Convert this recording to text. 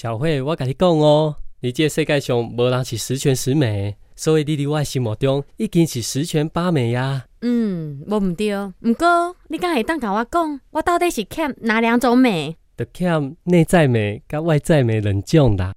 小慧，我甲你讲哦，你这世界上无人是十全十美，所以你伫我心目中已经是十全八美呀。嗯，无毋对，毋过你敢会当甲我讲，我到底是欠哪两种美？得欠内在美甲外在美两种啦。